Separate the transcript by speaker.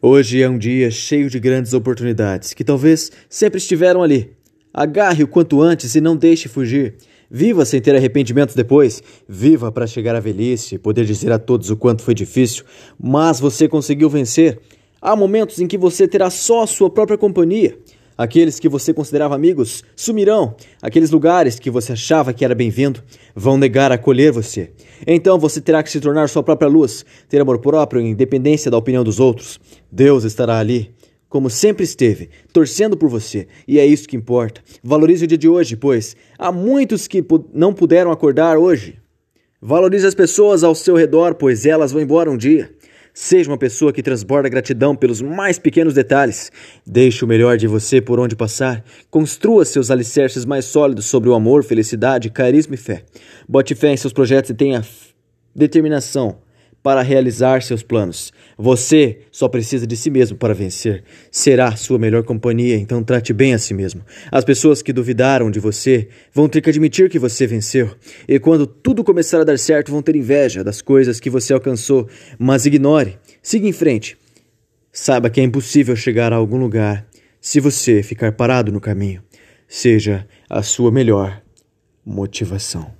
Speaker 1: Hoje é um dia cheio de grandes oportunidades que talvez sempre estiveram ali. Agarre o quanto antes e não deixe fugir. Viva sem ter arrependimentos depois. Viva para chegar à velhice e poder dizer a todos o quanto foi difícil, mas você conseguiu vencer. Há momentos em que você terá só a sua própria companhia. Aqueles que você considerava amigos sumirão. Aqueles lugares que você achava que era bem-vindo vão negar acolher você. Então você terá que se tornar sua própria luz, ter amor próprio, independência da opinião dos outros. Deus estará ali, como sempre esteve, torcendo por você, e é isso que importa. Valorize o dia de hoje, pois há muitos que não puderam acordar hoje. Valorize as pessoas ao seu redor, pois elas vão embora um dia. Seja uma pessoa que transborda gratidão pelos mais pequenos detalhes. Deixe o melhor de você por onde passar. Construa seus alicerces mais sólidos sobre o amor, felicidade, carisma e fé. Bote fé em seus projetos e tenha determinação para realizar seus planos. Você só precisa de si mesmo para vencer. Será sua melhor companhia, então trate bem a si mesmo. As pessoas que duvidaram de você vão ter que admitir que você venceu. E quando tudo começar a dar certo, vão ter inveja das coisas que você alcançou. Mas ignore. Siga em frente. Saiba que é impossível chegar a algum lugar se você ficar parado no caminho. Seja a sua melhor motivação.